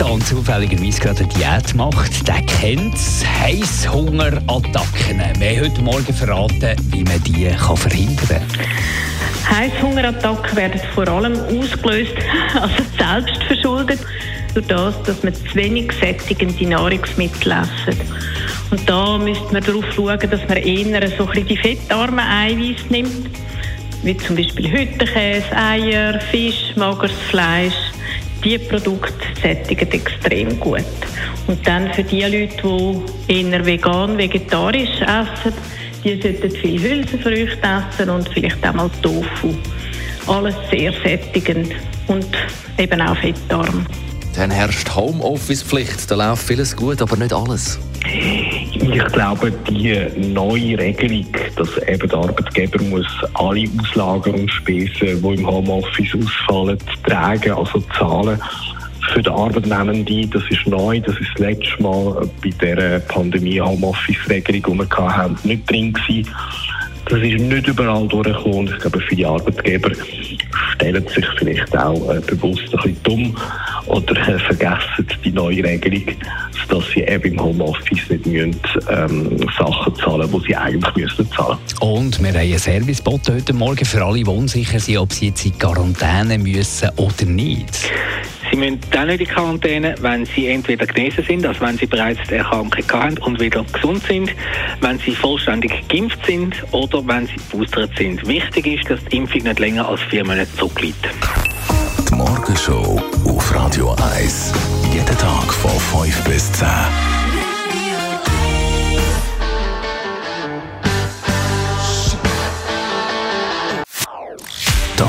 momentan zufälligerweise gerade eine Diät macht, der kennt Heißhungerattacken. Wir haben heute Morgen verraten, wie man die kann verhindern kann. Heißhungerattacken werden vor allem ausgelöst, also selbst verschuldet, durch das, dass man zu wenig sättigende Nahrungsmittel essen. Und da müsste man darauf schauen, dass man eher so ein bisschen die fettarmen Eiweiß nimmt, wie zum Beispiel Hüttenkäse, Eier, Fisch, mageres Fleisch. Die Produkte sättigen extrem gut. Und dann für die Leute, die eher vegan, vegetarisch essen, die sollten viel Hülsenfrüchte essen und vielleicht auch mal Tofu. Alles sehr sättigend und eben auch fettarm. Dann herrscht Homeoffice-Pflicht. Da läuft vieles gut, aber nicht alles. Ich glaube, die neue Regelung, dass eben der Arbeitgeber muss alle Auslagerungsspesen, die im Homeoffice ausfallen, tragen, also zahlen für den Arbeitnehmenden, das ist neu, das ist das letzte Mal bei der Pandemie-Homeoffice-Regelung, die wir hatten, nicht drin gewesen. Das ist nicht überall durchgekommen ich glaube, viele Arbeitgeber stellen sich vielleicht auch äh, bewusst ein bisschen dumm oder äh, vergessen die neue Regelung, dass sie eben im Homeoffice nicht müssen, ähm, Sachen zahlen, die sie eigentlich müssen zahlen. Und wir haben einen Servicebot heute Morgen für alle, die unsicher sind, ob sie jetzt in Quarantäne müssen oder nicht. Sie müssen dann in Quarantäne, wenn Sie entweder genesen sind, also wenn Sie bereits die Erkrankung haben und wieder gesund sind, wenn Sie vollständig geimpft sind oder wenn Sie boostert sind. Wichtig ist, dass die Impfung nicht länger als vier Monate zurückliegt. Die Morgenshow